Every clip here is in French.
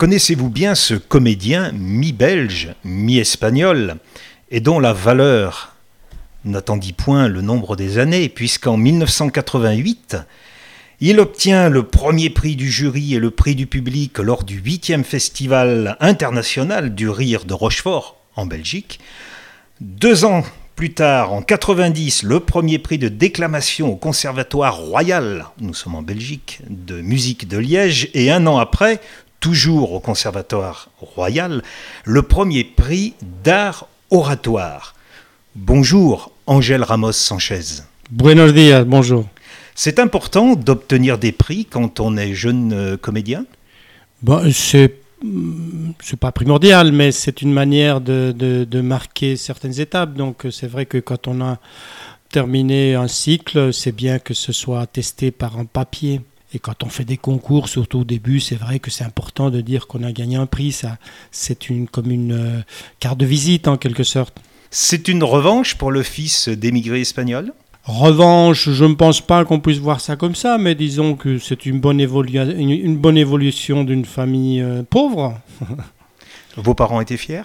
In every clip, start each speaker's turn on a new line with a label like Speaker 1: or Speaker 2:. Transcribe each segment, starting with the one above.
Speaker 1: Connaissez-vous bien ce comédien mi-belge, mi-espagnol, et dont la valeur n'attendit point le nombre des années, puisqu'en 1988, il obtient le premier prix du jury et le prix du public lors du 8e Festival international du rire de Rochefort, en Belgique. Deux ans plus tard, en 90, le premier prix de déclamation au Conservatoire Royal, nous sommes en Belgique, de musique de Liège, et un an après, toujours au Conservatoire Royal, le premier prix d'art oratoire. Bonjour, Angèle Ramos Sanchez.
Speaker 2: Buenos días, bonjour.
Speaker 1: C'est important d'obtenir des prix quand on est jeune euh, comédien?
Speaker 2: Bon, C'est c'est pas primordial, mais c'est une manière de, de, de, marquer certaines étapes. Donc c'est vrai que quand on a terminé un cycle, c'est bien que ce soit attesté par un papier. Et quand on fait des concours, surtout au début, c'est vrai que c'est important de dire qu'on a gagné un prix. Ça, c'est une, comme une euh, carte de visite en quelque sorte.
Speaker 1: C'est une revanche pour le fils d'émigrés espagnols
Speaker 2: Revanche, je ne pense pas qu'on puisse voir ça comme ça, mais disons que c'est une, bonne une, bonne évolution d'une famille euh, pauvre.
Speaker 1: Vos parents étaient fiers?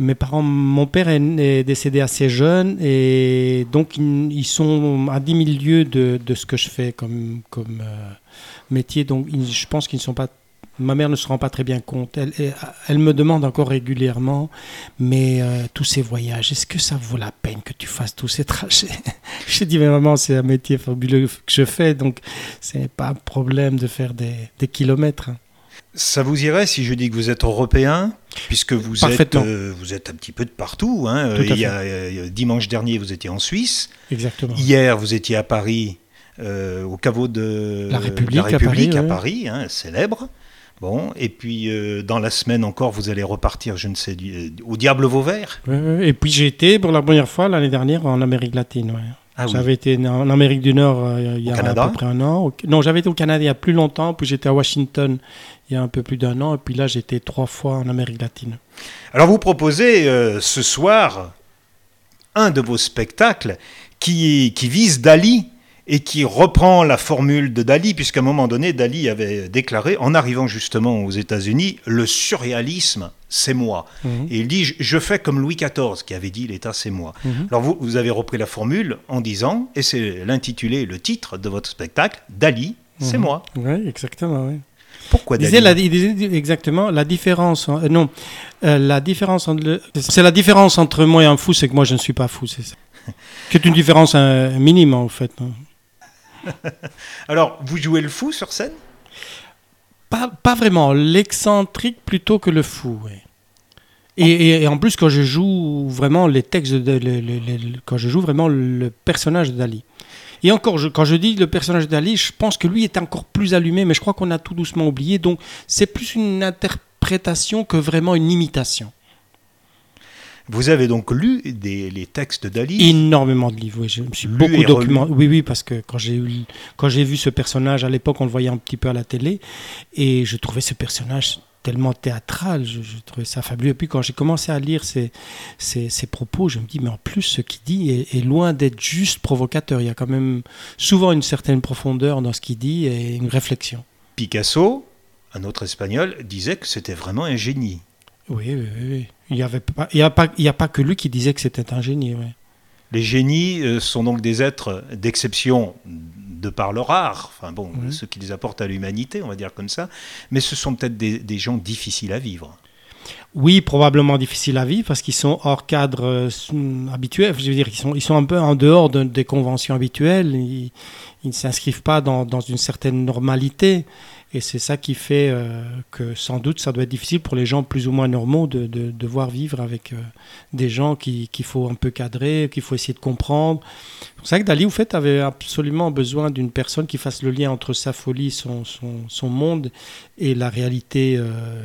Speaker 2: Mes parents, mon père est, décédé assez jeune et donc ils, sont à 10 000 lieues de, de, ce que je fais comme, comme euh, métier. Donc je pense qu'ils ne sont pas ma mère ne se rend pas très bien compte. Elle, me demande encore régulièrement, mais euh, tous ces voyages, est-ce que ça vaut la peine que tu fasses tous ces trajets? Je dis, mais maman, c'est un métier fabuleux que je fais, donc c'est pas un problème de faire des, des kilomètres.
Speaker 1: Ça vous irait si je dis que vous êtes européen, puisque vous êtes, euh, vous êtes un petit peu de partout. Hein. Il y a, dimanche dernier, vous étiez en Suisse.
Speaker 2: Exactement.
Speaker 1: Hier, vous étiez à Paris, euh, au caveau de
Speaker 2: la République,
Speaker 1: à Paris, hein, célèbre. Bon, et puis euh, dans la semaine encore, vous allez repartir, je ne sais, au Diable Vauvert.
Speaker 2: et puis j'ai été pour la première fois l'année dernière en Amérique latine. Ah j'avais été en Amérique du Nord euh, il y a à peu près un an. Non, j'avais été au Canada il y a plus longtemps, puis j'étais à Washington il y a un peu plus d'un an, et puis là j'étais trois fois en Amérique latine.
Speaker 1: Alors vous proposez euh, ce soir un de vos spectacles qui, qui vise Dali et qui reprend la formule de Dali, puisqu'à un moment donné, Dali avait déclaré, en arrivant justement aux États-Unis, le surréalisme, c'est moi. Mhm. Et il dit, je fais comme Louis XIV, qui avait dit, l'État, c'est moi. Mhm. Alors vous, vous avez repris la formule en disant, et c'est l'intitulé, le titre de votre spectacle, Dali, c'est mhm. moi.
Speaker 2: Oui, exactement, oui.
Speaker 1: Pourquoi
Speaker 2: Dali il disait exactement la différence. Euh, non, euh, la différence entre c'est la différence entre moi et un fou, c'est que moi je ne suis pas fou, c'est ça. C'est une différence euh, minime en fait.
Speaker 1: Alors, vous jouez le fou sur scène?
Speaker 2: Pas, pas, vraiment, l'excentrique plutôt que le fou. Et, en plus, quand je joue vraiment les textes, de, quand je joue vraiment le personnage de Dali. Et encore, quand je dis le personnage de Dali, je pense que lui est encore plus allumé, mais je crois qu'on a tout doucement oublié. Donc, c'est plus une interprétation que vraiment une imitation.
Speaker 1: Vous avez donc lu des, les textes d'Ali
Speaker 2: Énormément de livres, oui. Je me suis beaucoup documenté. Oui, oui, parce que quand j'ai, eu, quand j'ai vu ce personnage, à l'époque, on le voyait un petit peu à la télé, et je trouvais ce personnage tellement théâtral, je, trouvais ça fabuleux. Et puis quand j'ai commencé à lire ses, propos, je me dis, mais en plus, ce qu'il dit est, est, loin d'être juste provocateur. Il y a quand même souvent une certaine profondeur dans ce qu'il dit et une réflexion.
Speaker 1: Picasso, un autre espagnol, disait que c'était vraiment un génie.
Speaker 2: Oui, oui, oui. Il n'y a, pas, a pas que lui qui disait que c'était un génie.
Speaker 1: Les génies euh, sont donc des êtres d'exception de par leur art, enfin bon, ce qui les apporte à l'humanité, on va dire comme ça, mais ce sont peut-être des, gens difficiles à vivre.
Speaker 2: Oui, probablement difficiles à vivre parce qu'ils sont hors cadre euh, habituel. Je veux dire, ils sont, ils sont un peu en dehors des conventions habituelles. Ils, ne s'inscrivent pas dans, dans, une certaine normalité. Et c'est ça qui fait euh, que sans doute ça doit être difficile pour les gens plus ou moins normaux de, de devoir vivre avec euh, des gens qu'il faut un peu cadrer, qu'il faut essayer de comprendre. C'est ça que Dali, au fait, avait absolument besoin d'une personne qui fasse le lien entre sa folie, son, son, son monde et la réalité euh,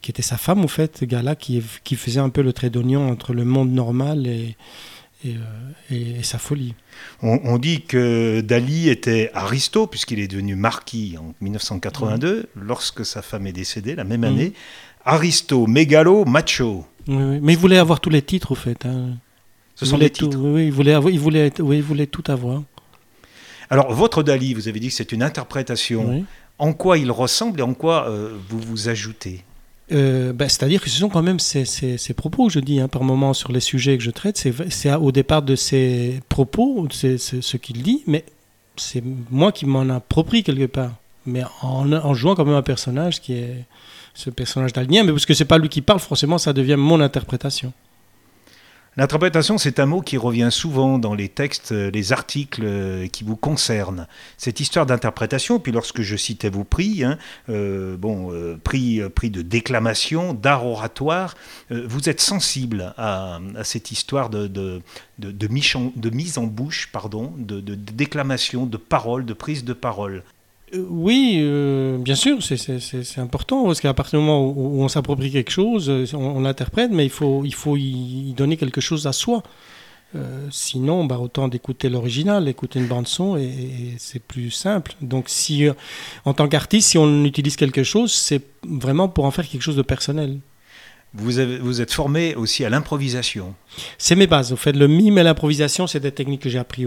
Speaker 2: qui était sa femme, au fait, gars-là, qui, qui faisait un peu le trait d'oignon entre le monde normal et, et, et sa folie.
Speaker 1: On, dit que Dali était aristo, puisqu'il est devenu marquis en 1982, lorsque sa femme est décédée, la même année. Aristo, mégalo, macho.
Speaker 2: mais il voulait avoir tous les titres, au fait. Hein.
Speaker 1: Ce sont les titres.
Speaker 2: oui, il voulait, il, voulait, oui, il voulait tout avoir.
Speaker 1: Alors, votre Dali, vous avez dit que c'est une interprétation En quoi il ressemble et en quoi vous vous ajoutez?
Speaker 2: Ben, C'est-à-dire que ce sont quand même ces, propos, je dis, hein, par moment sur les sujets que je traite. C'est au départ de ces propos, ce qu'il dit, mais c'est moi qui m'en approprie quelque part. Mais en, en, jouant quand même un personnage qui est ce personnage d'Alien, mais parce que c'est pas lui qui parle, forcément, ça devient mon interprétation.
Speaker 1: L'interprétation, c'est un mot qui revient souvent dans les textes, euh, les articles euh, qui vous concernent. Cette histoire d'interprétation, puis lorsque je citais vos prix, hein, euh, bon, prix, prix de déclamation, d'art oratoire, vous êtes sensible à, cette histoire de, de, de, de, mise en bouche, pardon, de, déclamation, de parole, de prise de parole.
Speaker 2: Euh, oui, euh, bien sûr, c'est important, parce qu'à partir du moment où, on s'approprie quelque chose, euh, on, l'interprète, mais il faut, il faut y donner quelque chose à soi. sinon, bah, autant d'écouter l'original, écouter une bande-son, et, et c'est plus simple. Donc, si, en tant qu'artiste, si on utilise quelque chose, c'est vraiment pour en faire quelque chose de personnel.
Speaker 1: Vous, êtes formé aussi à l'improvisation.
Speaker 2: C'est mes bases. Au fait, le mime et l'improvisation, c'est des techniques que j'ai appris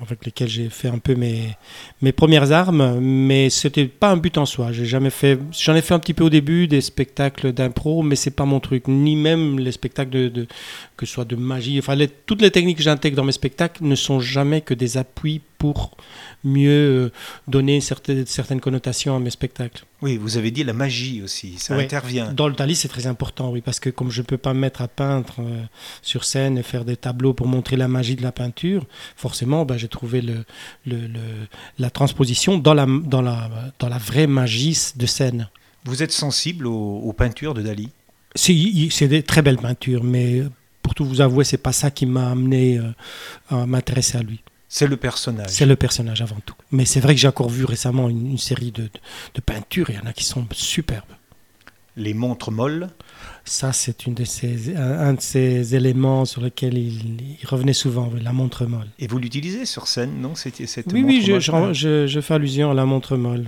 Speaker 2: avec lesquelles j'ai fait un peu mes, mes premières armes, mais c'était pas un but en soi. J'ai jamais fait. J'en ai fait un petit peu au début des spectacles d'impro, mais c'est pas mon truc. Ni même les spectacles de, que ce soit de magie. Enfin, toutes les techniques que j'intègre dans mes spectacles ne sont jamais que des appuis pour mieux euh, donner certaines, certaines connotations à mes spectacles.
Speaker 1: Oui, vous avez dit la magie aussi, ça intervient.
Speaker 2: Dans le Dali, c'est très important, oui, parce que comme je ne peux pas me mettre à peindre euh, sur scène et faire des tableaux pour montrer la magie de la peinture, forcément, ben, j'ai trouvé le, le, la transposition dans la, dans, la, dans la vraie magie de scène.
Speaker 1: Vous êtes sensible aux, peintures de Dali
Speaker 2: C'est des très belles peintures, mais pour tout vous avouer, c'est pas ça qui m'a amené euh, à m'intéresser à lui.
Speaker 1: C'est le personnage.
Speaker 2: C'est le personnage avant tout. Mais c'est vrai que j'ai encore vu récemment une, série de, peintures, il y en a qui sont superbes.
Speaker 1: Les montres molles
Speaker 2: Ça, c'est une de ces, un, de ces éléments sur lesquels il, revenait souvent, la montre molle.
Speaker 1: Et vous l'utilisez sur scène, non C'était cette
Speaker 2: Oui, oui, je, je, je, fais allusion à la montre molle.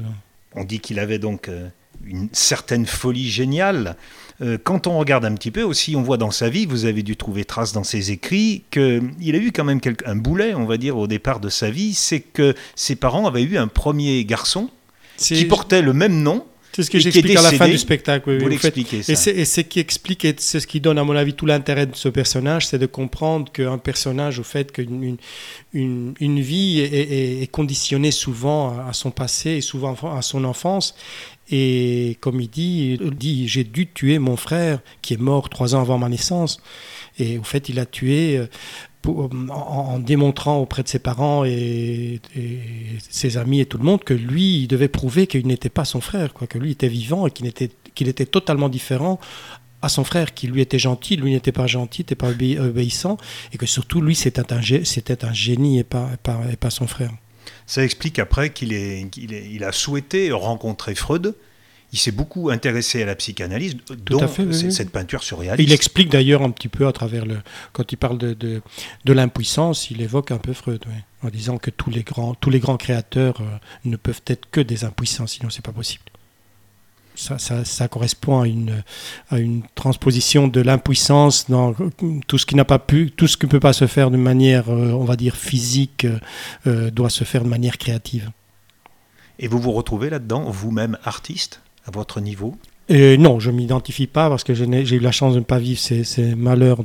Speaker 1: On dit qu'il avait donc euh, une certaine folie géniale. Euh, quand on regarde un petit peu aussi, on voit dans sa vie, vous avez dû trouver trace dans ses écrits, qu'il a eu quand même un boulet, on va dire, au départ de sa vie, c'est que ses parents avaient eu un premier garçon qui portait le même nom,
Speaker 2: c'est ce que j'explique à la fin du spectacle.
Speaker 1: Oui, vous l'expliquez ça.
Speaker 2: Et c'est ce qui explique, et c'est ce qui donne à mon avis tout l'intérêt de ce personnage, c'est de comprendre qu'un personnage, au fait qu'une une, une, vie est, est, conditionnée souvent à son passé et souvent à son enfance, et comme il dit, il dit j'ai dû tuer mon frère qui est mort trois ans avant ma naissance. Et au fait, il a tué euh, en, démontrant auprès de ses parents et, ses amis et tout le monde que lui, il devait prouver qu'il n'était pas son frère, quoi, que lui était vivant et qu'il était, totalement différent à son frère, qui lui était gentil, lui n'était pas gentil, n'était pas obéissant, et que surtout lui c'était un, génie et pas, son frère.
Speaker 1: Ça explique après qu'il il a souhaité rencontrer Freud. Il s'est beaucoup intéressé à la psychanalyse, dont cette peinture surréaliste.
Speaker 2: Il explique d'ailleurs un petit peu à travers le. Quand il parle de, de, l'impuissance, il évoque un peu Freud, en disant que tous les grands, tous les grands créateurs euh, ne peuvent être que des impuissants, sinon c'est pas possible ça, correspond à une, à une transposition de l'impuissance dans tout ce qui n'a pas pu, tout ce qui ne peut pas se faire de manière, euh, on va dire, physique, euh, doit se faire de manière créative.
Speaker 1: Et vous vous retrouvez là-dedans, vous-même artiste, à votre niveau
Speaker 2: non, je m'identifie pas parce que j'ai eu la chance de ne pas vivre ces, malheurs.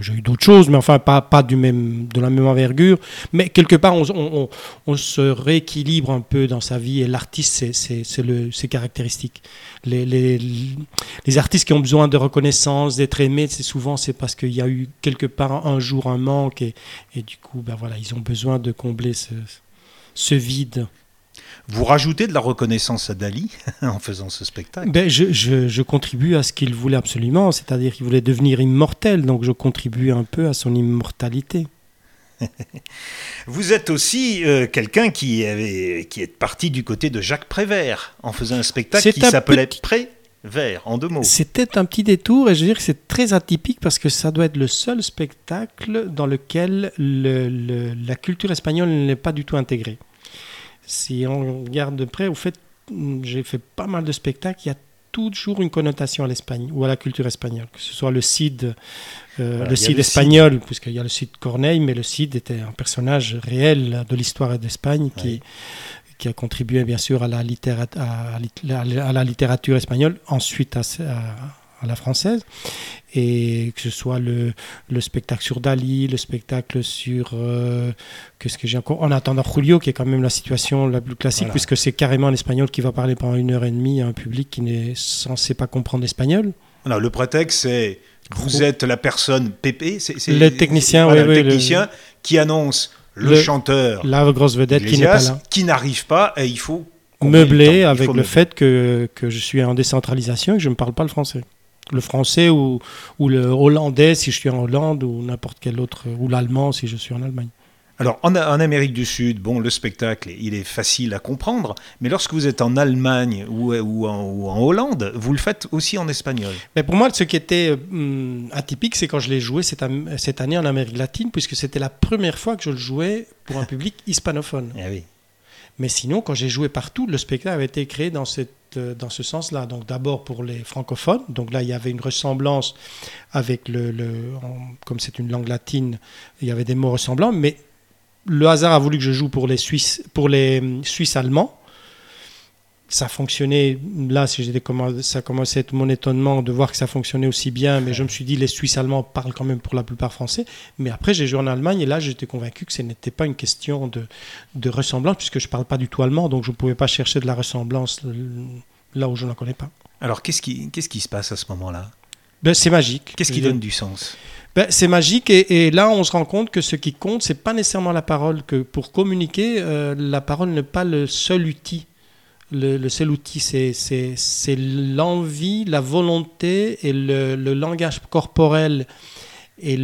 Speaker 2: J'ai eu d'autres choses, mais enfin pas, du même, de la même envergure. Mais quelque part, on, se rééquilibre un peu dans sa vie et l'artiste, c'est ses caractéristiques. Les, les, les, artistes qui ont besoin de reconnaissance, d'être aimés, c'est souvent c'est parce qu'il y a eu quelque part un jour un manque et, et du coup, ben voilà, ils ont besoin de combler ce vide.
Speaker 1: Vous rajoutez de la reconnaissance à Dali en faisant ce spectacle?
Speaker 2: Ben, je, je, contribue à ce qu'il voulait absolument, c'est-à-dire qu'il voulait devenir immortel, donc je contribue un peu à son immortalité.
Speaker 1: Vous êtes aussi euh, quelqu'un qui, avait, qui est parti du côté de Jacques Prévert en faisant un spectacle qui s'appelait Prévert, en deux mots.
Speaker 2: C'était un petit détour et je veux dire que c'est très atypique parce que ça doit être le seul spectacle dans lequel le, la culture espagnole n'est pas du tout intégrée si on regarde de près, au fait, j'ai fait pas mal de spectacles, il y a toujours une connotation à l'Espagne ou à la culture espagnole, que ce soit le Cid, euh, le Cid espagnol, puisqu'il y a le Cid Corneille, mais le Cid était un personnage réel de l'histoire d'Espagne qui, qui a contribué bien sûr à la, à, la littérature espagnole, ensuite à, à, la française. Et que ce soit le, le spectacle sur Dali, le spectacle sur. Euh, Qu'est-ce que j'ai encore En attendant Julio, qui est quand même la situation la plus classique, puisque c'est carrément un espagnol qui va parler pendant une heure et demie à un public qui n'est censé pas comprendre l'espagnol.
Speaker 1: Le prétexte, c'est. Vous êtes la personne PP,
Speaker 2: c'est le technicien, oui,
Speaker 1: le technicien qui annonce le, chanteur,
Speaker 2: la grosse vedette qui
Speaker 1: n'arrive pas, et il faut
Speaker 2: meubler avec le fait que, que, je suis en décentralisation et que je ne parle pas le français. Le français ou, ou le hollandais si je suis en Hollande ou n'importe quel autre, ou l'allemand si je suis en Allemagne.
Speaker 1: Alors, en, Amérique du Sud, bon, le spectacle, il est facile à comprendre, mais lorsque vous êtes en Allemagne ou, ou, en, Hollande, vous le faites aussi en espagnol.
Speaker 2: Mais pour moi, ce qui était hum, atypique, c'est quand je l'ai joué cette, cette, année en Amérique latine, puisque c'était la première fois que je le jouais pour un public hispanophone.
Speaker 1: Ah oui.
Speaker 2: Mais sinon, quand j'ai joué partout, le spectacle avait été créé dans, cette, euh, dans ce sens-là. Donc d'abord pour les francophones, donc là il y avait une ressemblance avec le, comme c'est une langue latine, il y avait des mots ressemblants, mais le hasard a voulu que je joue pour les pour les hum, Suisses allemands. Ça fonctionnait, là, ça commençait à être mon étonnement de voir que ça fonctionnait aussi bien, mais je me suis dit, les Suisses allemands parlent quand même pour la plupart français. Mais après, j'ai joué en Allemagne et là, j'étais convaincu que ce n'était pas une question de, de ressemblance, puisque je ne parle pas du tout allemand, donc je ne pouvais pas chercher de la ressemblance là où je n'en connais pas.
Speaker 1: Alors, qu'est-ce qui, qu'est-ce qui se passe à ce moment-là?
Speaker 2: Ben, C'est magique.
Speaker 1: Qu'est-ce qui donne du sens?
Speaker 2: Ben, c'est magique et, là on se rend compte que ce qui compte c'est pas nécessairement la parole que pour communiquer euh, la parole n'est pas le seul outil le, seul outil c'est l'envie la volonté et le, langage corporel et,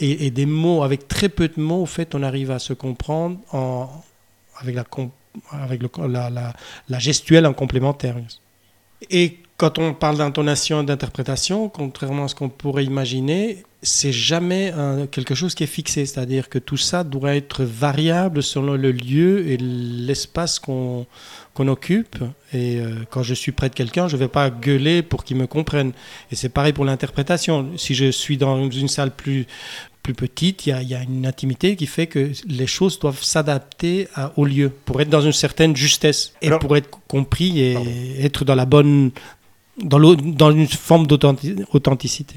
Speaker 2: et, des mots. Avec très peu de mots au fait on arrive à se comprendre en, avec la avec la, la, la gestuelle en complémentaire quand on parle d'intonation et d'interprétation, contrairement à ce qu'on pourrait imaginer, c'est jamais quelque chose qui est fixé. C'est-à-dire que tout ça doit être variable selon le lieu et l'espace qu'on occupe. Et euh, quand je suis près de quelqu'un, je ne vais pas gueuler pour qu'il me comprenne. Et c'est pareil pour l'interprétation. Si je suis dans une salle plus, plus petite, il y, a, une intimité qui fait que les choses doivent s'adapter au lieu pour être dans une certaine justesse et pour être compris et être dans la bonne dans, dans une forme d'authenticité.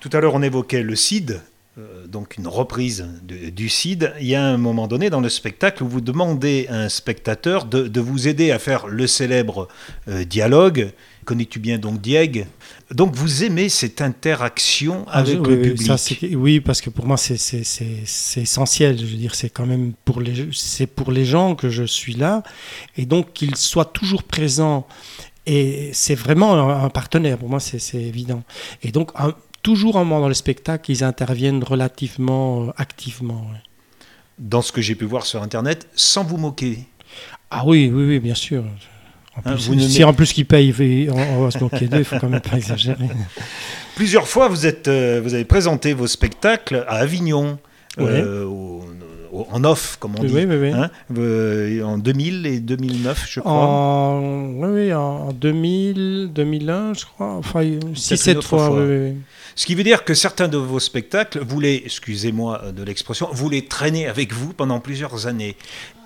Speaker 1: Tout à l'heure, on évoquait le CID, euh, donc une reprise du CID. Il y a un moment donné dans le spectacle où vous demandez à un spectateur de, vous aider à faire le célèbre euh, dialogue. Connais-tu bien donc Dieg? Donc vous aimez cette interaction ah, avec le public?
Speaker 2: Oui, parce que pour moi c'est essentiel. Je veux dire, c'est quand même pour les, pour les gens que je suis là. Et donc qu'ils soient toujours présents et c'est vraiment un, partenaire, pour moi, c'est évident. Et donc, toujours un moment dans le spectacle, ils interviennent relativement euh, activement.
Speaker 1: Dans ce que j'ai pu voir sur Internet, sans vous moquer.
Speaker 2: Ah oui, oui, oui, bien sûr. En hein, si en plus qu'ils payent, on, va se moquer d'eux, il faut quand même pas exagérer.
Speaker 1: Plusieurs fois, vous, êtes, euh, vous avez présenté vos spectacles à Avignon, euh, en off, comme on dit. Hein, euh, en 2000 et 2009, je crois.
Speaker 2: En, oui, en 2000, 2001, je crois. Enfin, 6-7 fois. fois.
Speaker 1: Ce qui veut dire que certains de vos spectacles, vous les, excusez-moi de l'expression, vous les traînez avec vous pendant plusieurs années.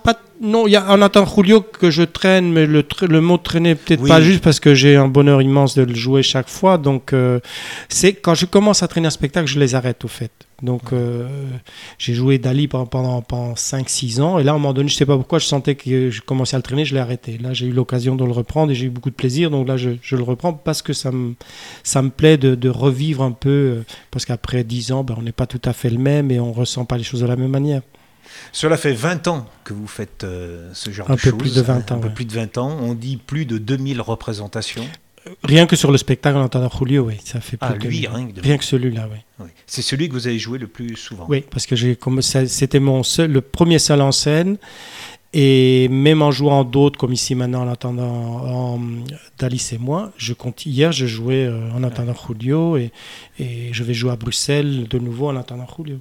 Speaker 2: Pas, non, il y a un Nathan Julio que je traîne, mais le, le mot traîner peut-être pas juste parce que j'ai un bonheur immense de le jouer chaque fois. Donc, euh, c'est quand je commence à traîner un spectacle, je les arrête au fait. Donc euh, j'ai joué Dali pendant, pendant, 5-6 ans et là à un moment donné je ne sais pas pourquoi je sentais que je commençais à le traîner, je l'ai arrêté. Là j'ai eu l'occasion de le reprendre et j'ai eu beaucoup de plaisir donc là je, je, le reprends parce que ça me, ça me plaît de, de revivre un peu euh, parce qu'après 10 ans ben, on n'est pas tout à fait le même et on ne ressent pas les choses de la même manière.
Speaker 1: Cela fait 20 ans que vous faites euh, ce genre
Speaker 2: de
Speaker 1: choses.
Speaker 2: Un peu plus de 20 ans.
Speaker 1: Un peu plus de 20 ans. On dit plus de 2000 représentations.
Speaker 2: Rien que sur le spectacle en entendant Julio, oui, ça fait
Speaker 1: plus
Speaker 2: ah,
Speaker 1: lui,
Speaker 2: rien, que celui-là,
Speaker 1: oui. C'est celui que vous avez joué le plus souvent.
Speaker 2: Oui, parce que j'ai c'était mon seul, le premier seul en scène, et même en jouant d'autres, comme ici maintenant en entendant d'Alice et moi, je compte, hier je jouais euh, en entendant Julio, et, et je vais jouer à Bruxelles de nouveau en entendant Julio.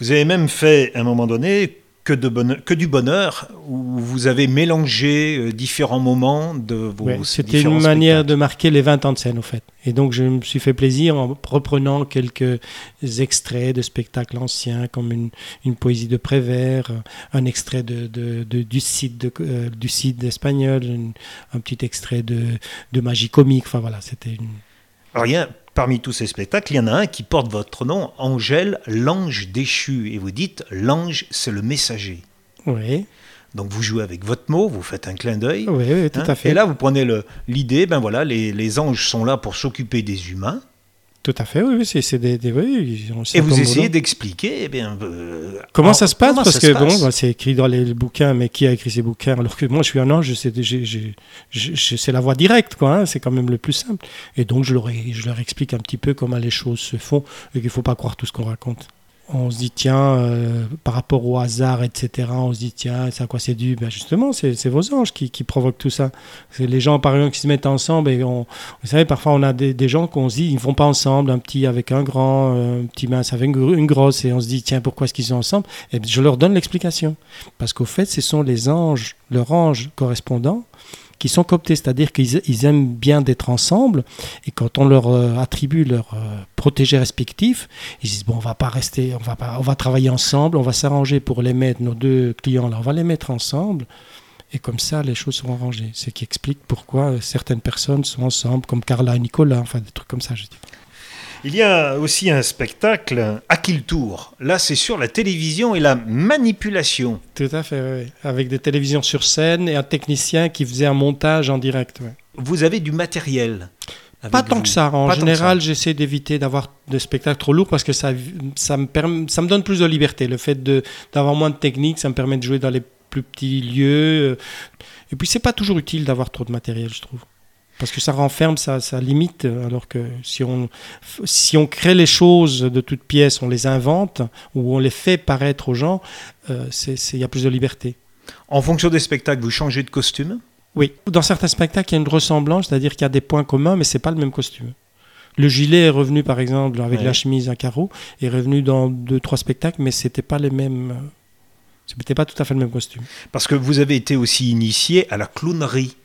Speaker 1: Vous avez même fait, à un moment donné, que, de bonheur, que du bonheur, où vous avez mélangé euh, différents moments de vos
Speaker 2: Ouais, C'était une manière de marquer les 20 ans de scène, au fait. Et donc, je me suis fait plaisir en reprenant quelques extraits de spectacles anciens, comme une, une poésie de Prévert, euh, un extrait de, de- de- du Cid, de, euh, du Cid espagnol, une- un petit extrait de, de magie comique. Enfin, voilà, c'était une.
Speaker 1: Alors, il y a- parmi tous ces spectacles, il y en a un qui porte votre nom, Angèle, l'ange déchu. Et vous dites, l'ange, c'est le messager.
Speaker 2: Oui,
Speaker 1: Donc vous jouez avec votre mot, vous faites un clin d'œil.
Speaker 2: oui, oui, tout
Speaker 1: hein,
Speaker 2: à fait.
Speaker 1: Et là, vous prenez l'idée, ben voilà, les, les anges sont là pour s'occuper des humains.
Speaker 2: Tout à fait, oui, oui, c'est des, des- oui,
Speaker 1: Et vous essayez d'expliquer, eh bien, euh,
Speaker 2: Comment
Speaker 1: alors,
Speaker 2: ça se passe? Parce que bon, bah, c'est écrit dans les bouquins, mais qui a écrit ces bouquins? Alors que moi, je suis un ange, c'est la voie directe, quoi. hein, c'est quand même le plus simple. Et donc, je leur, je leur explique un petit peu comment les choses se font et qu'il ne faut pas croire tout ce qu'on raconte. On se dit, tiens, euh, par rapport au hasard, etc., on se dit, tiens, c'est à quoi c'est dû? Ben Justement, c'est vos anges qui, qui provoquent tout ça. C'est les gens, par exemple, qui se mettent ensemble. Et on, vous savez, parfois, on a des, des gens qu'on se dit, ils ne vont pas ensemble, un petit avec un grand, un petit mince avec une, gr- une grosse. Et on se dit, tiens, pourquoi est-ce qu'ils sont ensemble? Et je leur donne l'explication. Parce qu'au fait, ce sont les anges, leurs anges correspondants, qui sont cooptés, c'est-à-dire qu'ils ils aiment bien d'être ensemble, et quand on leur euh, attribue leurs euh, protégés respectifs, ils disent bon, on va pas rester, on va pas, on va travailler ensemble, on va s'arranger pour les mettre, nos deux clients là, on va les mettre ensemble, et comme ça les choses seront arrangées. Ce qui explique pourquoi certaines personnes sont ensemble, comme Carla et Nicolas, enfin des trucs comme ça. Je dis.
Speaker 1: Il y a aussi un spectacle, À qui le tour Là, c'est sur la télévision et la manipulation.
Speaker 2: Tout à fait, oui, avec des télévisions sur scène et un technicien qui faisait un montage en direct.
Speaker 1: Vous avez du matériel.
Speaker 2: Pas tant
Speaker 1: vous.
Speaker 2: que ça. En
Speaker 1: Pas
Speaker 2: général, j'essaie d'éviter d'avoir de spectacles trop lourds parce que ça, ça, me permet, ça me donne plus de liberté. Le fait d'avoir moins de technique, ça me permet de jouer dans les plus petits lieux. Et puis, c'est pas toujours utile d'avoir trop de matériel, je trouve. Parce que ça renferme, ça, ça limite. Alors que si on, si on crée les choses de toutes pièces, on les invente ou on les fait paraître aux gens, euh, il y a plus de liberté.
Speaker 1: En fonction des spectacles, vous changez de costume?
Speaker 2: Oui, dans certains spectacles, il y a une ressemblance, c'est-à-dire qu'il y a des points communs, mais c'est pas le même costume. Le gilet est revenu, par exemple, avec
Speaker 1: Ouais.
Speaker 2: la chemise à carreaux, est revenu dans deux, trois spectacles, mais c'était pas les mêmes. euh, C'était pas tout à fait le même costume.
Speaker 1: Parce que vous avez été aussi initié à la clownerie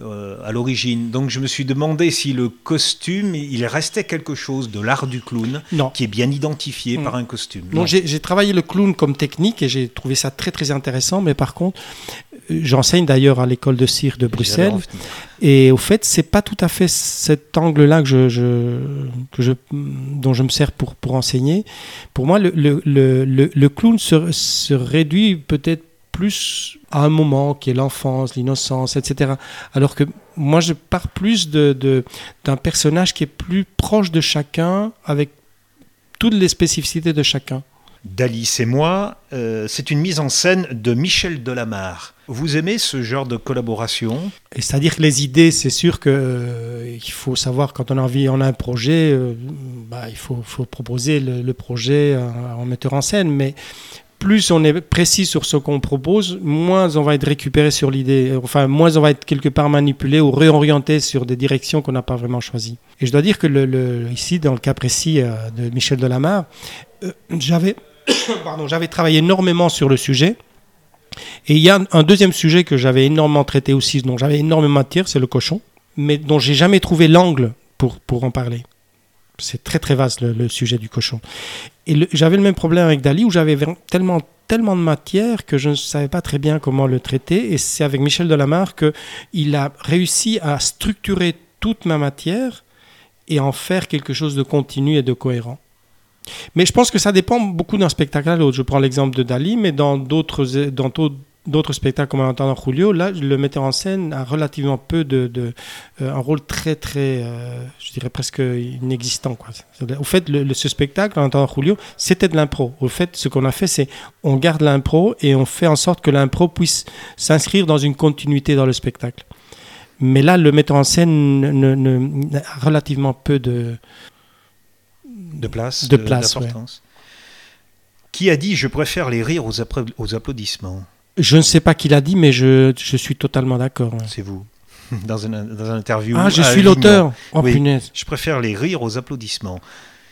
Speaker 1: euh, à l'origine. Donc je me suis demandé si le costume, il restait quelque chose de l'art du clown
Speaker 2: Non.
Speaker 1: qui est bien identifié
Speaker 2: Mm.
Speaker 1: par un costume.
Speaker 2: Non, j'ai j'ai travaillé le clown comme technique et j'ai trouvé ça très très intéressant, mais par contre, euh, j'enseigne d'ailleurs à l'école de cirque de Bruxelles. Et au fait, c'est pas tout à fait cet angle-là que je, je- que je, dont je me sers pour, pour enseigner. Pour moi, le, le, le, le- le clown se, se réduit peut-être plus à un moment qui est l'enfance, l'innocence, etc. Alors que moi, je pars plus de, de- d'un personnage qui est plus proche de chacun, avec toutes les spécificités de chacun.
Speaker 1: D'Alice et moi, euh, c'est une mise en scène de Michel Delamarre. Vous aimez ce genre de collaboration?
Speaker 2: C'est-à-dire que les idées, c'est sûr que euh, faut savoir quand on a envie, on a un projet, euh, bah, il faut, faut proposer le, le projet en, en metteur en scène. Mais plus on est précis sur ce qu'on propose, moins on va être récupéré sur l'idée. Enfin, moins on va être quelque part manipulé ou réorienté sur des directions qu'on n'a pas vraiment choisies. Et je dois dire que ici, dans le cas précis euh, de Michel Delamarre, euh, j'avais, travaillé énormément sur le sujet. Et il y a un deuxième sujet que j'avais énormément traité aussi, dont j'avais énormément de matière, c'est le cochon, mais dont j'ai jamais trouvé l'angle pour, pour en parler. C'est très très vaste le, sujet du cochon. Et j'avais le même problème avec Dali où j'avais tellement tellement de matière que je ne savais pas très bien comment le traiter. Et c'est avec Michel Delamarre que il a réussi à structurer toute ma matière et en faire quelque chose de continu et de cohérent. Mais je pense que ça dépend beaucoup d'un spectacle à l'autre. Je prends l'exemple de Dali, mais dans d'autres dans d'autres- spectacles comme Entendant Julio, là, le metteur en scène a relativement peu de, de- euh, un rôle très très, euh, je dirais presque inexistant. Quoi. Au fait, le, le- ce spectacle, en Entendant Julio, c'était de l'impro. Au fait, ce qu'on a fait, c'est on garde l'impro et on fait en sorte que l'impro puisse s'inscrire dans une continuité dans le spectacle. Mais là, le metteur en scène ne- ne- a relativement peu de,
Speaker 1: de place
Speaker 2: De place,
Speaker 1: d'importance Qui a dit je préfère les rires aux applaudissements?
Speaker 2: Je ne sais pas qui l'a dit, mais je, je suis totalement d'accord.
Speaker 1: C'est vous. Dans une, dans une interview.
Speaker 2: Ah, je suis l'auteur Oh
Speaker 1: Oui.
Speaker 2: punaise
Speaker 1: Je préfère les rires aux applaudissements.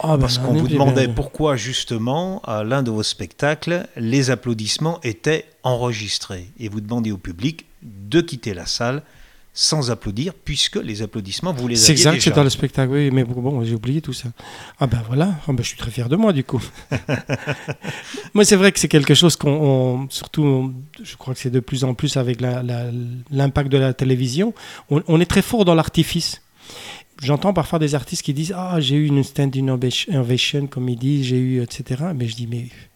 Speaker 2: Ah, ben,
Speaker 1: Parce
Speaker 2: on
Speaker 1: qu'on vous demandait
Speaker 2: bien.
Speaker 1: pourquoi justement à l'un de vos spectacles les applaudissements étaient enregistrés et vous demandiez au public de quitter la salle sans applaudir puisque les applaudissements vous les
Speaker 2: C'est
Speaker 1: aviez
Speaker 2: exact,
Speaker 1: déjà.
Speaker 2: c'est dans le spectacle, oui, mais bon, j'ai oublié tout ça. Ah ben voilà, Ah ben, je suis très fier de moi du coup. moi c'est vrai que c'est quelque chose qu'on, on- surtout, on- je crois que c'est de plus en plus avec l'impact de la télévision, on, on est très fort dans l'artifice. J'entends parfois des artistes qui disent Ah, j'ai eu une standing ovation, ovation, comme ils disent, j'ai eu, etc. Mais je dis Mais, c'est- c'est-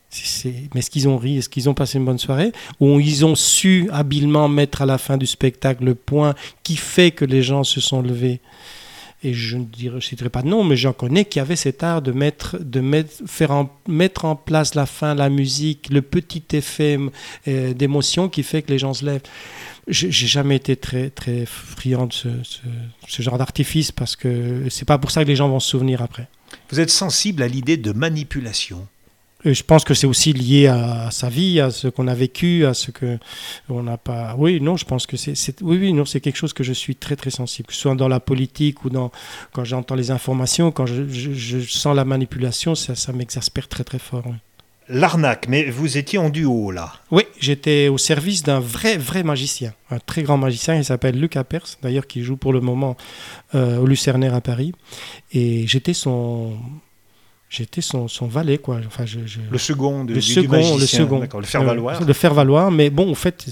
Speaker 2: mais est-ce qu'ils ont ri? Est-ce qu'ils ont passé une bonne soirée? Ou ils ont su habilement mettre à la fin du spectacle le point qui fait que les gens se sont levés? Et je ne citerai pas de nom, mais j'en connais qui avaient cet art de mettre, de mettre, faire en, mettre en place la fin, la musique, le petit effet euh, d'émotion qui fait que les gens se lèvent. J'ai jamais été très, très friand de ce, ce- ce genre d'artifice parce que c'est pas pour ça que les gens vont se souvenir après.
Speaker 1: Vous êtes sensible à l'idée de manipulation.
Speaker 2: Et je pense que c'est aussi lié à, sa vie, à ce qu'on a vécu, à ce que on n'a pas. Oui, non, je pense que c'est. c'est- Oui, oui, non, c'est quelque chose que je suis très, très sensible, que ce soit dans la politique ou dans quand j'entends les informations, quand je, je- je sens la manipulation, ça, ça m'exaspère très, très fort. oui.
Speaker 1: L'arnaque, mais vous étiez en duo là.
Speaker 2: Oui, j'étais au service d'un vrai, vrai magicien, un très grand magicien, il s'appelle Luc Appers, d'ailleurs, qui joue pour le moment euh, au Lucernaire à Paris. Et j'étais son. J'étais son, son valet, quoi. Enfin, je, je-
Speaker 1: Le second de,
Speaker 2: le
Speaker 1: du, du
Speaker 2: second,
Speaker 1: magicien,
Speaker 2: le second.
Speaker 1: le faire valoir.
Speaker 2: Euh, le faire valoir, mais bon, au fait,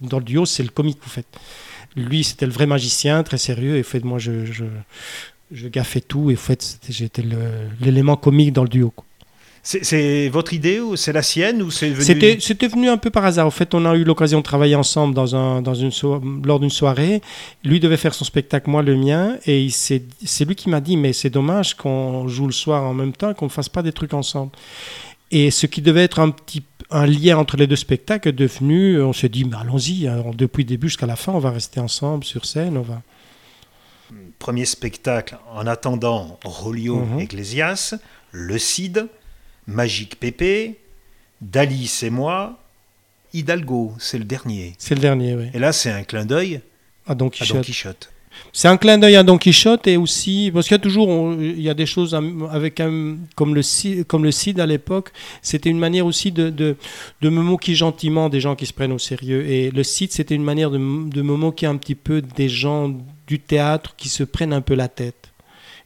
Speaker 2: dans le duo, c'est le comique, au fait. Lui, c'était le vrai magicien, très sérieux, et au fait, moi, je, je, je gaffais tout, et au fait, j'étais l'élément comique dans le duo. quoi.
Speaker 1: C'est votre idée ou c'est la sienne ou c'est venu
Speaker 2: C'était c'était venu un peu par hasard. En fait, on a eu l'occasion de travailler ensemble dans un, dans une so- lors d'une soirée. Lui devait faire son spectacle, moi le mien. Et c'est lui qui m'a dit Mais c'est dommage qu'on joue le soir en même temps, qu'on ne fasse pas des trucs ensemble. Et ce qui devait être un petit un lien entre les deux spectacles est devenu, on s'est dit, mais allons-y, alors, depuis le début jusqu'à la fin, on va rester ensemble sur scène, on va.
Speaker 1: Premier spectacle en attendant Rolio
Speaker 2: Mhm.
Speaker 1: Ecclesias, Le Cid, Magique Pépé, Dalice et moi, Hidalgo, c'est le dernier.
Speaker 2: C'est le dernier, oui.
Speaker 1: Et là, c'est un clin d'œil
Speaker 2: À Don Quichotte. C'est un clin d'œil à Don Quichotte et aussi parce qu'il y a toujours on- il y a des choses avec un, comme le Cid, comme le Cid à l'époque, c'était une manière aussi de, de, de me moquer gentiment des gens qui se prennent au sérieux et le Cid c'était une manière de me moquer un petit peu des gens du théâtre qui se prennent un peu la tête.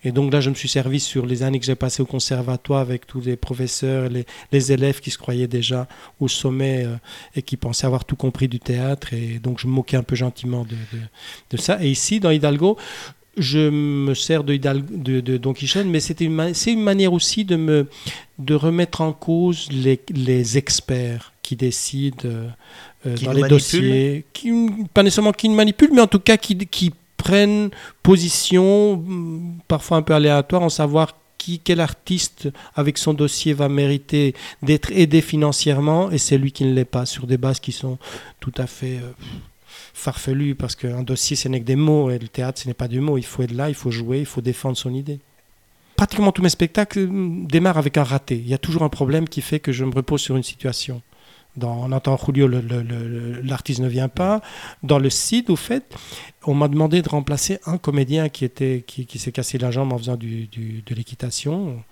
Speaker 2: Et donc là, je me suis servi sur les années que j'ai passées au conservatoire avec tous les professeurs, les, les élèves qui se croyaient déjà au sommet euh, et qui pensaient avoir tout compris du théâtre. Et donc je me moquais un peu gentiment de, de- de ça. Et ici, dans Hidalgo, je me sers de, Hidalgo- de, de Don Quichotte, mais une, c'est une manière aussi de, me, de remettre en cause les, les experts qui décident euh,
Speaker 1: Qui
Speaker 2: dans les dossiers, qui, pas nécessairement qui nous manipulent, mais en tout cas qui, qui prennent position, hum, parfois un peu aléatoire, en savoir qui, quel artiste avec son dossier va mériter d'être aidé financièrement et c'est lui qui ne l'est pas, sur des bases qui sont tout à fait euh, farfelues, parce qu'un dossier, ce n'est que des mots, et le théâtre, ce n'est pas du mot. Il faut être là, il faut jouer, il faut défendre son idée. Pratiquement tous mes spectacles hum, démarrent avec un raté. Il y a toujours un problème qui fait que je me repose sur une situation. Dans, on entend Julio, l'artiste ne vient pas. Dans le site, au fait, on m'a demandé de remplacer un comédien qui, était, qui, s'est cassé la jambe en faisant du- de l'équitation.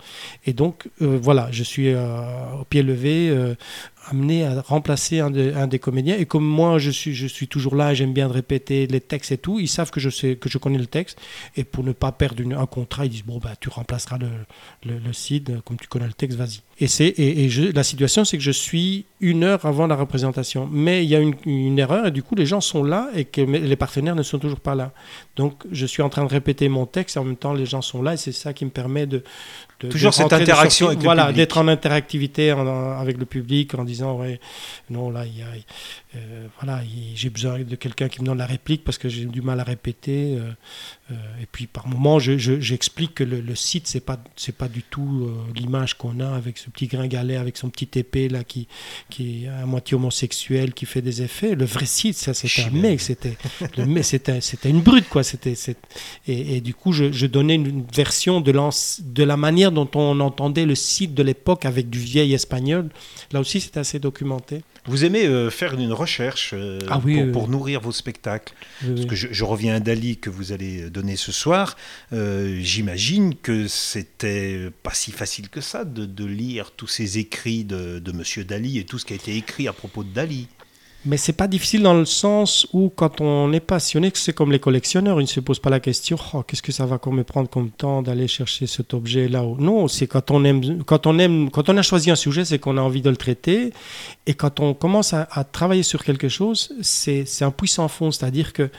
Speaker 2: Et donc, euh, voilà, je suis euh, au pied levé, euh, amené à remplacer un, de- un des comédiens. Et comme moi, je suis, je suis toujours là, j'aime bien répéter les textes et tout, ils savent que je, sais, que je connais le texte. Et pour ne pas perdre un contrat, ils disent Bon, bah, tu remplaceras le, le, CID, comme tu connais le texte, vas-y. Et, c'est, et, la situation, c'est que je suis une heure avant la représentation. Mais il y a une, une erreur, et du coup, les gens sont là et que les partenaires ne sont toujours pas là. Donc, je suis en train de répéter mon texte et en même temps, les gens sont là et c'est ça qui me permet de. De-
Speaker 1: Toujours
Speaker 2: de
Speaker 1: cette interaction
Speaker 2: sortir.
Speaker 1: avec le
Speaker 2: Voilà, d'être en interactivité en- en- avec le public en disant Ouais, non, là, il y a. euh, voilà, il- j'ai besoin de quelqu'un qui me donne la réplique parce que j'ai du mal à répéter. euh, euh, et puis, par moment, je- je- j'explique que le, le site, c'est pas, c'est pas du tout l'image qu'on a avec ce petit gringalet, avec son petit épée là qui, qui est à moitié homosexuel, qui fait des effets. Le vrai site, ça, c'était un mec, c'était, mec, c'était, c'était une brute, quoi. C'était, et, et du coup, je, je donnais une version de, de la manière dont on entendait le site de l'époque avec du vieil espagnol. Là aussi, c'est assez documenté.
Speaker 1: Vous aimez euh, faire une recherche euh,
Speaker 2: Ah oui,
Speaker 1: pour, nourrir vos spectacles.
Speaker 2: Oui,
Speaker 1: Parce
Speaker 2: oui.
Speaker 1: que je, je reviens à Dali que vous allez donner ce soir. Euh, J'imagine que c'était pas si facile que ça de, de lire tous ces écrits de, de Monsieur Dali et tout ce qui a été écrit à propos de Dali.
Speaker 2: Mais c'est pas difficile dans le sens où quand on est passionné, c'est comme les collectionneurs, ils ne se posent pas la question oh, qu'est-ce que ça va me prendre comme temps d'aller chercher cet objet là ou non, c'est quand on aime quand on aime quand on a choisi un sujet, c'est qu'on a envie de le traiter. Et quand on commence à, à travailler sur quelque chose, c'est un puissant fond, c'est-à-dire que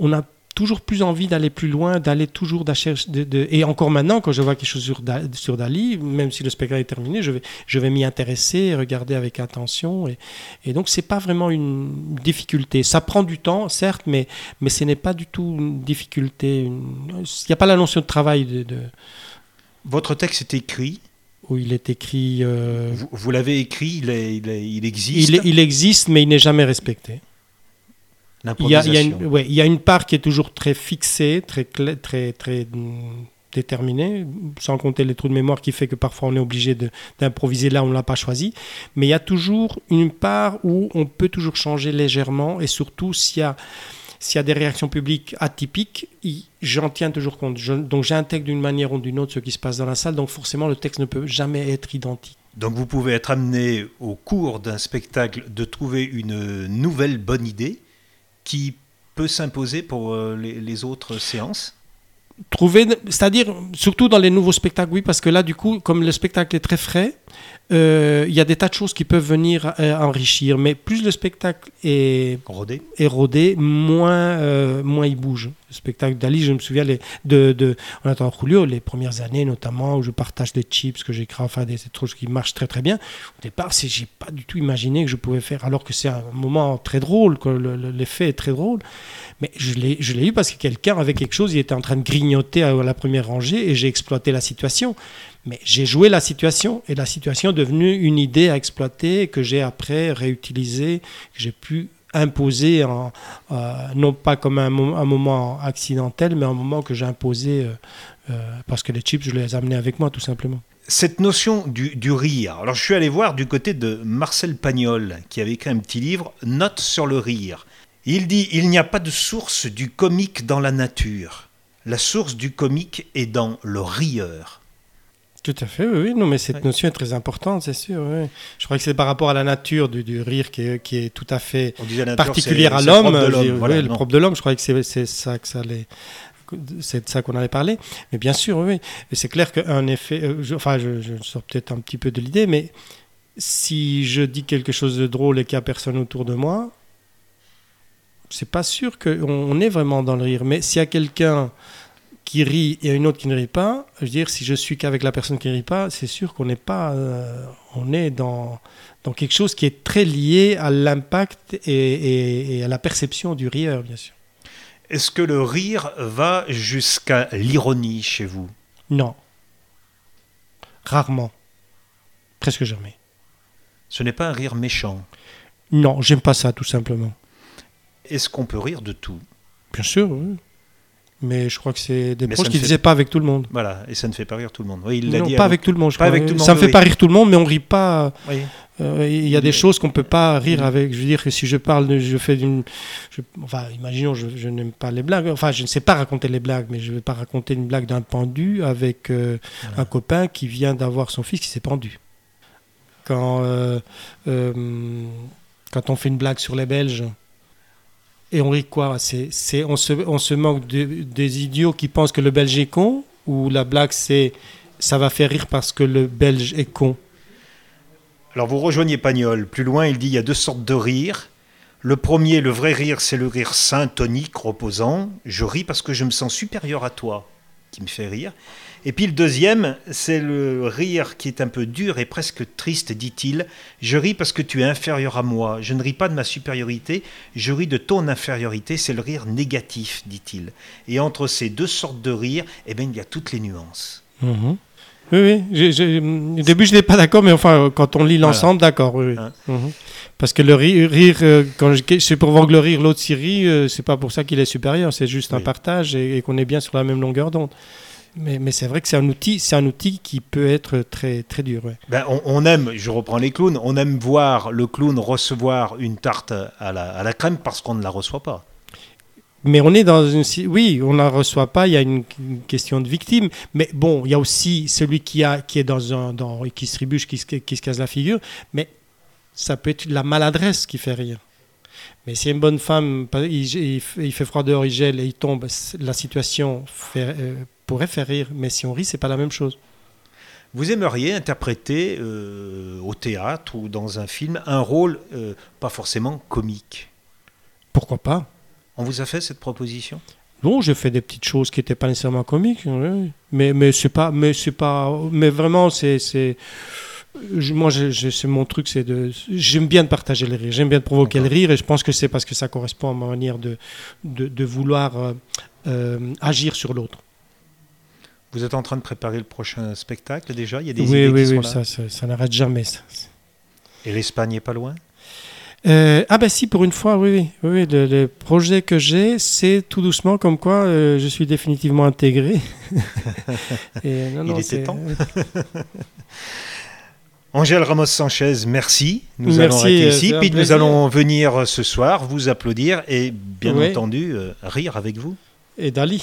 Speaker 2: on a toujours plus envie d'aller plus loin, d'aller toujours d'acheter de, de- et encore maintenant quand je vois quelque chose sur, sur Dali, même si le spectacle est terminé, je vais je vais m'y intéresser, regarder avec attention et, et donc, c'est pas vraiment une difficulté. Ça prend du temps, certes, mais, mais ce n'est pas du tout une difficulté. une- Il n'y a pas la notion de travail de, de-
Speaker 1: Votre texte est écrit.
Speaker 2: où il est écrit. euh,
Speaker 1: Vous, vous l'avez écrit. Il, est- il est- il existe.
Speaker 2: il, il existe, mais il n'est jamais respecté. Il y, a, il, y a une,
Speaker 1: L'improvisation.
Speaker 2: ouais, il y a une part qui est toujours très fixée, très, très, très hum, déterminée, sans compter les trous de mémoire qui fait que parfois on est obligé d'improviser là où on ne l'a pas choisi. Mais il y a toujours une part où on peut toujours changer légèrement et surtout s'il y a, s'il y a des réactions publiques atypiques, j'en tiens toujours compte. Je- donc j'intègre d'une manière ou d'une autre ce qui se passe dans la salle, donc forcément le texte ne peut jamais être identique.
Speaker 1: Donc vous pouvez être amené au cours d'un spectacle de trouver une nouvelle bonne idée qui peut s'imposer pour euh, les, les autres séances.
Speaker 2: trouver, c'est-à-dire surtout dans les nouveaux spectacles, oui, parce que là, du coup, comme le spectacle est très frais, euh, il y a des tas de choses qui peuvent venir euh, enrichir. Mais plus le spectacle est,
Speaker 1: Rodé.
Speaker 2: est rodé, moins, euh, moins il bouge. Le spectacle d'Ali, je me souviens les, de, de On attend Julio, les premières années notamment, où je partage des chips que j'écris, enfin des, des qui marchent très très bien. Au départ, c'est, j'ai pas du tout imaginé que je pouvais faire, alors que c'est un moment très drôle, que le- le- l'effet est très drôle. Mais je l'ai, je l'ai eu parce que quelqu'un avait quelque chose, il était en train de grignoter à la première rangée et j'ai exploité la situation. Mais j'ai joué la situation et la situation est devenue une idée à exploiter que j'ai après réutilisée, que j'ai pu imposer, en, euh, non pas comme un, mo- un moment accidentel, mais un moment que j'ai imposé euh, euh, parce que les chips, je les ai amenés avec moi tout simplement.
Speaker 1: Cette notion du, du rire. Alors je suis allé voir du côté de Marcel Pagnol qui avait écrit un petit livre, Notes sur le rire. Il dit Il n'y a pas de source du comique dans la nature. La source du comique est dans le rieur.
Speaker 2: Tout à fait, oui, oui. Non, mais cette
Speaker 1: Ouais.
Speaker 2: notion est très importante, c'est sûr. oui. Je crois que c'est par rapport à la nature du, du rire qui est, qui est tout à fait
Speaker 1: nature,
Speaker 2: particulière à l'homme.
Speaker 1: propre de
Speaker 2: je
Speaker 1: l'homme,
Speaker 2: dis,
Speaker 1: voilà,
Speaker 2: oui, le propre de l'homme, je croyais que c'est ça que ça allait. C'est de ça qu'on allait parler. Mais bien sûr, oui. C'est clair qu'un effet. euh, je- enfin, je, je sors peut-être un petit peu de l'idée, mais si je dis quelque chose de drôle et qu'il n'y a personne autour de moi, c'est pas sûr qu'on on est vraiment dans le rire. Mais s'il y a quelqu'un qui rit et une autre qui ne rit pas, je veux dire, si je suis qu'avec la personne qui ne rit pas, c'est sûr qu'on n'est pas. euh, on est dans, dans quelque chose qui est très lié à l'impact et, et- et à la perception du rieur, bien sûr.
Speaker 1: Est-ce que le rire va jusqu'à l'ironie chez vous?
Speaker 2: Non. Rarement. Presque jamais.
Speaker 1: Ce n'est pas un rire méchant?
Speaker 2: Non, j'aime pas ça, tout simplement.
Speaker 1: Est-ce qu'on peut rire de tout?
Speaker 2: Bien sûr, oui. Mais je crois que c'est des
Speaker 1: Mais
Speaker 2: proches qui
Speaker 1: ne fait-
Speaker 2: disaient pas avec tout le monde.
Speaker 1: Voilà, et ça ne fait pas rire tout le monde. Oui, il
Speaker 2: Non,
Speaker 1: dit
Speaker 2: pas avec tout le monde, je
Speaker 1: Pas
Speaker 2: crois.
Speaker 1: avec tout le
Speaker 2: Ça me fait pas rire tout le monde, mais on rit pas.
Speaker 1: Oui.
Speaker 2: Euh, Il y a des choses qu'on peut pas rire avec. Je veux dire que si je parle, de- je fais d'une. je- Enfin, imaginons, je, je n'aime pas les blagues. Enfin, je ne sais pas raconter les blagues, mais je ne vais pas raconter une blague d'un pendu avec euh, un copain qui vient d'avoir son fils qui s'est pendu. Quand, euh, euh, quand on fait une blague sur les Belges. Et on rit quoi c'est, on, se, on moque de- des idiots qui pensent que le Belge est con Ou la blague, c'est ça va faire rire parce que le Belge est con?
Speaker 1: Alors vous rejoignez Pagnol. Plus loin, il dit il y a deux sortes de rire. Le premier, le vrai rire, c'est le rire sain, tonique, reposant. Je ris parce que je me sens supérieur à toi, qui me fait rire. Et puis le deuxième, c'est le rire qui est un peu dur et presque triste, dit-il. Je ris parce que tu es inférieur à moi. Je ne ris pas de ma supériorité, je ris de ton infériorité. C'est le rire négatif, dit-il. Et entre ces deux sortes de rire, eh bien, il y a toutes les nuances.
Speaker 2: Mhm. Oui, oui. au début, je n'étais pas d'accord, mais enfin, quand on lit l'ensemble, d'accord. Oui, oui.
Speaker 1: Hein.
Speaker 2: Mhm. Parce que le ri- rire, euh, quand je- c'est pour voir que le rire, l'autre s'y rit, euh, c'est pas pour ça qu'il est supérieur, c'est juste un partage et, et qu'on est bien sur la même longueur d'onde. Mais, mais c'est vrai que c'est un outil, c'est un outil qui peut être très très dur. ouais.
Speaker 1: Ben, on, on aime, je reprends les clowns, on aime voir le clown recevoir une tarte à la, à la crème parce qu'on ne la reçoit pas.
Speaker 2: Mais on est dans une. Oui, on ne la reçoit pas, il y a une, une question de victime. Mais bon, il y a aussi celui qui, a, qui est dans un. Dans, qui se qui se, qui se casse la figure. Mais ça peut être la maladresse qui fait rire. Mais si une bonne femme, il, il, il fait froid dehors, il gèle et il tombe, la situation fait, euh, pourrait faire rire. Mais si on rit, c'est pas la même chose.
Speaker 1: Vous aimeriez interpréter euh, au théâtre ou dans un film un rôle euh, pas forcément comique?
Speaker 2: Pourquoi pas?
Speaker 1: On vous a fait cette proposition?
Speaker 2: Non, j'ai fait des petites choses qui n'étaient pas nécessairement comiques, mais mais c'est pas, mais c'est pas, mais vraiment c'est c'est, moi je- je- c'est mon truc, c'est de, j'aime bien de partager le rire, j'aime bien de provoquer le rire, et je pense que c'est parce que ça correspond à ma manière de de, de vouloir euh, agir sur l'autre.
Speaker 1: Vous êtes en train de préparer le prochain spectacle déjà? Il y a des
Speaker 2: Oui,
Speaker 1: idées
Speaker 2: oui,
Speaker 1: qui
Speaker 2: oui,
Speaker 1: sont là
Speaker 2: ça, ça, ça n'arrête jamais. Ça.
Speaker 1: Et l'Espagne est pas loin?
Speaker 2: Euh, ah ben si, pour une fois, oui, oui, oui, le, le projet que j'ai, c'est tout doucement comme quoi euh, je suis définitivement intégré. Et, non,
Speaker 1: Il était temps. Angèle Ramos Sanchez, merci. Nous
Speaker 2: Merci,
Speaker 1: allons arrêter
Speaker 2: euh,
Speaker 1: ici. Puis nous allons venir ce soir vous applaudir et bien
Speaker 2: Oui.
Speaker 1: entendu euh, rire avec vous.
Speaker 2: Et Dali.